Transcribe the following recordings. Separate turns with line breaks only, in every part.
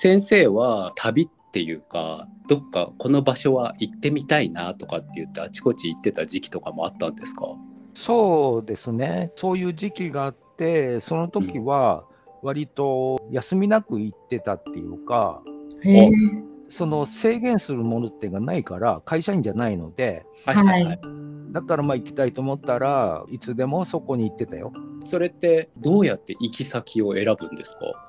先生は旅っていうかどっかこの場所は行ってみたいなとかって言ってあちこち行ってた時期とかもあったんですか？
そうですね、そういう時期があって、その時は割と休みなく行ってたっていうか、その制限するものっていうのがないから、会社員じゃないので、はいはい。はい、だからまあ行きたいと思ったらいつでもそこに行ってたよ。
それってどうやって行き先を選ぶんですか？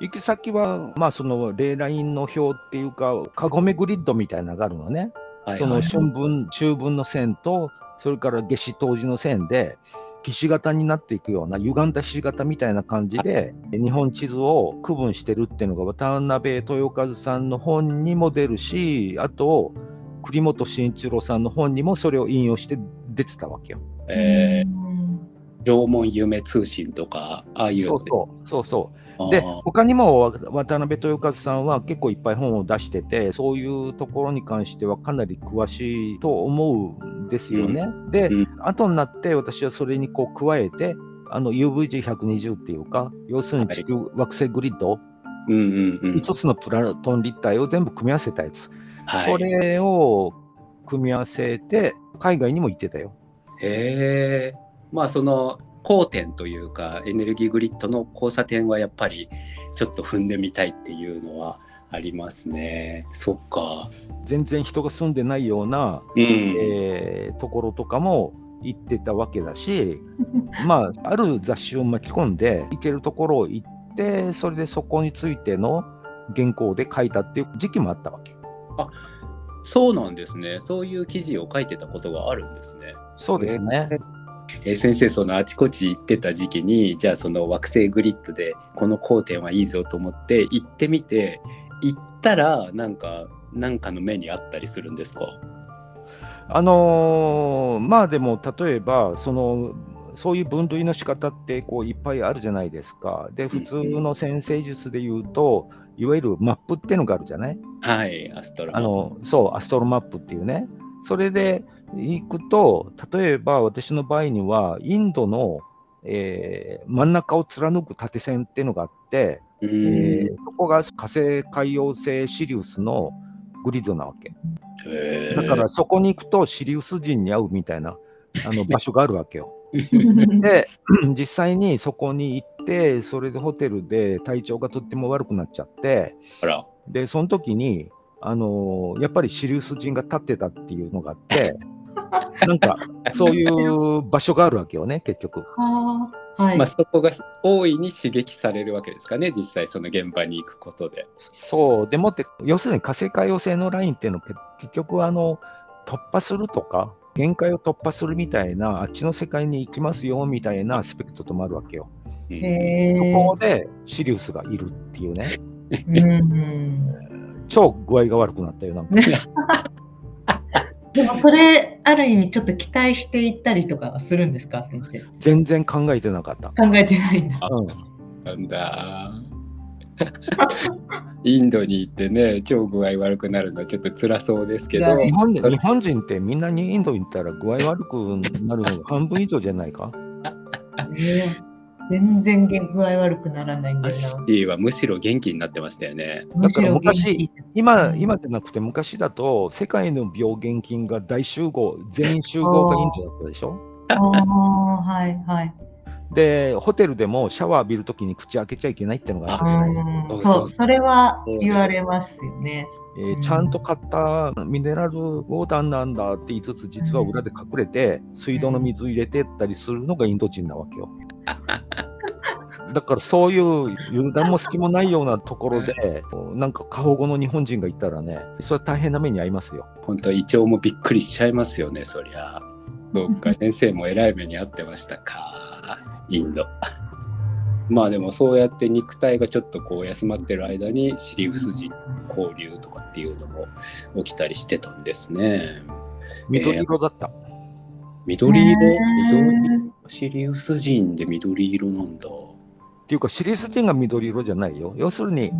行き先は、まあ、そのレーラインの表っていうか、カゴメグリッドみたいなのがあるのね。はいはい、その春分、秋分の線と、それから夏至冬至の線で、ひし形になっていくような、歪んだひし形みたいな感じで、日本地図を区分してるっていうのが、渡辺豊和さんの本にも出るし、あと、栗本慎一郎さんの本にもそれを引用して出てたわけよ。
えー、縄文夢通信とか、ああいう
そうそうそうそう。で、他にも渡辺豊和さんは結構いっぱい本を出してて、そういうところに関してはかなり詳しいと思うんですよね。うん、で、うん、後になって私はそれにこう加えて、あの UVG120 っていうか、要するに地球惑星グリッド、はい、5つのプラトン立体を全部組み合わせたやつ。はい、それを組み合わせて、海外にも行ってたよ。
へえ。まあその交点というかエネルギーグリッドの交差点はやっぱりちょっと踏んでみたいっていうのはありますね。そっか。
全然人が住んでないような、うん、えー、ところとかも行ってたわけだし、まあ、ある雑誌を巻き込んで行けるところを行ってそれでそこについての原稿で書いたっていう時期もあったわけ。
あそうなんですね。そういう記事を書いてたことがあるんですね。
そうですね。
えー、先生そのあちこち行ってた時期にじゃあその惑星グリッドでこの交点はいいぞと思って行ってみて行ったらなんかなんかの目にあったりするんですか？
あのー、まあでも例えばそのそういう分類の仕方ってこういっぱいあるじゃないですか。で普通の先生術で言うと、うんいわゆるマップっていうのがあるじゃない？
はい、アストロ
あのそう、アストロマップっていうね。それで行くと、例えば私の場合には、インドの、えー、真ん中を貫く縦線っていうのがあって、えー、そこが火星海洋星シリウスのグリッドなわけ。だからそこに行くとシリウス人に会うみたいなあの 場所があるわけよ。で、実際にそこに行って、それでホテルで体調がとっても悪くなっちゃって、で、その時に、あのー、やっぱりシリウス人が立ってたっていうのがあって、なんか、そういう場所があるわけよね、結局。
はい、まあ、そこが大いに刺激されるわけですかね、実際その現場に行くことで。
そう、でもって、要するに火星海洋星のラインっていうのは結局あの突破するとか、限界を突破するみたいな、あっちの世界に行きますよみたいなアスペクトともあるわけよ。そこでシリウスがいるっていうね。超具合が悪くなったよ、なんか。
でもそれ、ある意味ちょっと期待していったりとかはするんですか、先生？
全然考えてなかった。
考えてないんだ。
うん、なんだ。インドに行ってね、超具合悪くなるのはちょっと辛そうですけど。
日本日本人ってみんなにインドに行ったら具合悪くなるのが半分以上じゃないか？
ね、全然具合悪くならないんだよな。
アッはむしろ元気になってましたよね。
だから昔、今、今じゃなくて昔だと、世界の病原菌が大集合、全員集合がインドだったでしょ？ああ、はいはい。で、ホテルでもシャワー浴びるときに口開けちゃいけないっていうのがあ
るそう、それは言われますよね。
えー、ちゃんと買ったミネラルウォーターなんだって言いつつ、実は裏で隠れて、水道の水入れてったりするのがインド人なわけよ。だからそういう油断も隙もないようなところで、なんか過保護の日本人がいたらね、それは大変な目に遭いますよ。
本当、胃腸もびっくりしちゃいますよね、そりゃ。どっか先生も偉い目に遭ってましたか。インド。まあでもそうやって肉体がちょっとこう休まってる間にシリウス人交流とかっていうのも起きたりしてたんですね。
緑色だった。
えー、緑色緑シリウス人で緑色なんだ。
っていうかシリウス人が緑色じゃないよ。要するに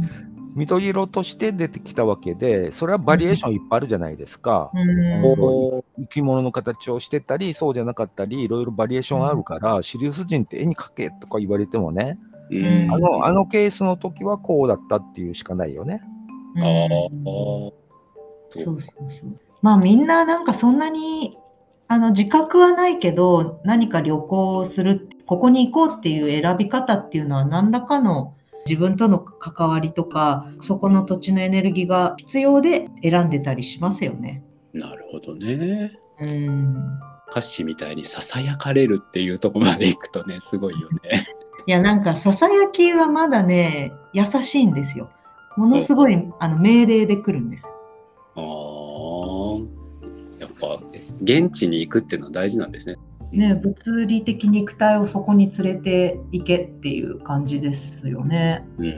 緑色として出てきたわけで、それはバリエーションいっぱいあるじゃないですか。生き物の形をしてたり、そうじゃなかったり、いろいろバリエーションあるから、シリウス人って絵に描けとか言われてもね、
うん
あのあのケースの時はこうだったっていうしかないよね。
うん
ああ、
そうそうそう。まあみんななんかそんなにあの自覚はないけど何か旅行をするここに行こうっていう選び方っていうのは何らかの自分との関わりとかそこの土地のエネルギーが必要で選んでたりしますよね。
なるほどね。
うん
歌詞みたいにささやかれるっていうところまで行くとね、すごいよね。
いやなんかささやきはまだね優しいんですよ。ものすごいあの命令で来るんです。
ああ、やっぱ現地に行くっていうのは大事なんですね。
ね、物理的肉体をそこに連れて行けっていう感じですよね。
うんう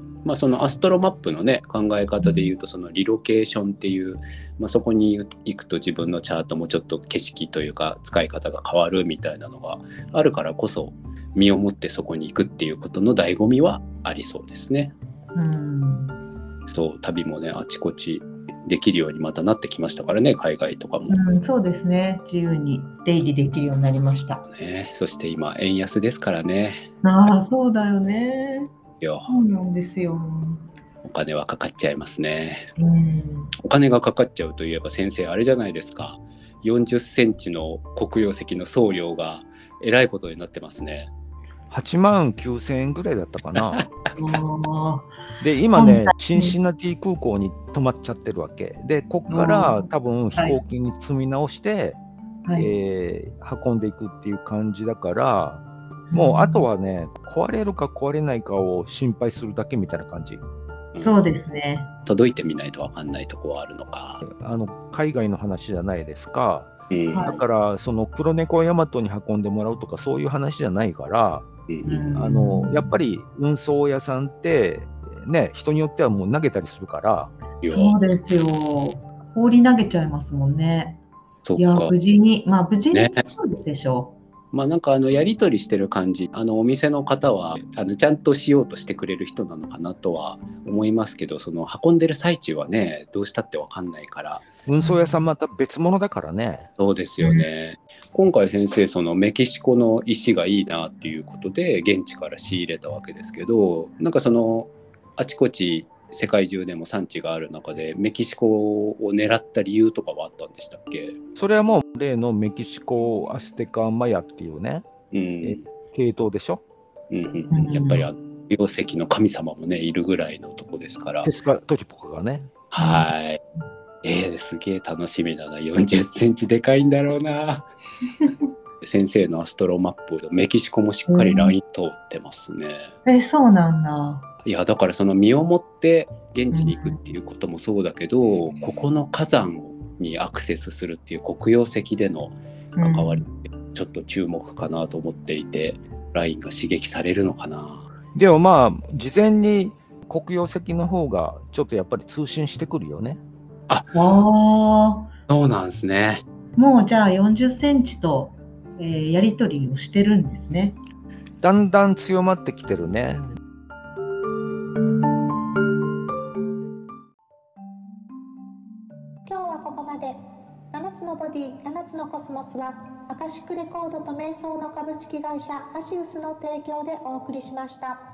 ん。まあそのアストロマップのね考え方で言うとそのリロケーションっていう、まあ、そこに行くと自分のチャートもちょっと景色というか使い方が変わるみたいなのがあるからこそ身をもってそこに行くっていうことの醍醐味はありそうですね。
うん、
そう旅もねあちこちできるようにまたなってきましたからね海外とかも。
うん、そうですね。自由に出入りできるようになりました。
ね、そして今円安ですからね
ああ、そうだよね。
よ
そうなんですよ。
お金はかかっちゃいますね
うん、
お金がかかっちゃうといえば先生あれじゃないですか40センチの黒曜石の送料がえらいことになってますね
8万9000円ぐらいだったかな。
あ
で、今ね
本、
シンシナティ空港に止まっちゃってるわけ。で、こっから
うん
多分飛行機に積み直して、
ーはい、
えー運んでいくっていう感じだから、もうあとはね、壊れるか壊れないかを心配するだけみたいな感じ。
うん、そうですね。
届いてみないと分かんないとこはあるのか、
あの海外の話じゃないですか。だから、その黒猫ヤマトに運んでもらうとかそういう話じゃないから、あのやっぱり運送屋さんって、ね、人によってはもう投げたりするから、
そうですよ。放り投げちゃいますもんね。いや、
そっか
無事に、まあ無事に
ね
そうでしょ
まあなんかあのやり取りしてる感じあのお店の方はあのちゃんとしようとしてくれる人なのかなとは思いますけどその運んでる最中はねどうしたって分かんないから
運送屋さんまた別物だからね。
そうですよね。今回先生そのメキシコの石がいいなっていうことで現地から仕入れたわけですけどなんかそのあちこち世界中でも産地がある中でメキシコを狙った理由とかはあったんでしたっけ？
それはもう例のメキシコアステカマヤっていうね、
うん
系統でしょ？
うんうんうん、やっぱりあの溶石の神様もねいるぐらいのとこですから
テスカトリポカがね。
はい。えー、すげえ楽しみだな。40センチでかいんだろうな。先生のアストロマップ、メキシコもしっかりライン通ってますね。
う。え、そうなんだ。
いや、だからその身をもって現地に行くっていうこともそうだけど、ここの火山にアクセスするっていう黒曜石での関わりってちょっと注目かなと思っていて、ラインが刺激されるのかな。
でもまあ、事前に黒曜石の方がちょっとやっぱり通信してくるよね。
ああ、
そうなんですね。
もうじゃあ40センチと、えーやり取りをしてるんですね。
だんだん強まってきてるね。
まで7つのボディ7つのコスモスはアカシックレコードと瞑想の株式会社アシウスの提供でお送りしました。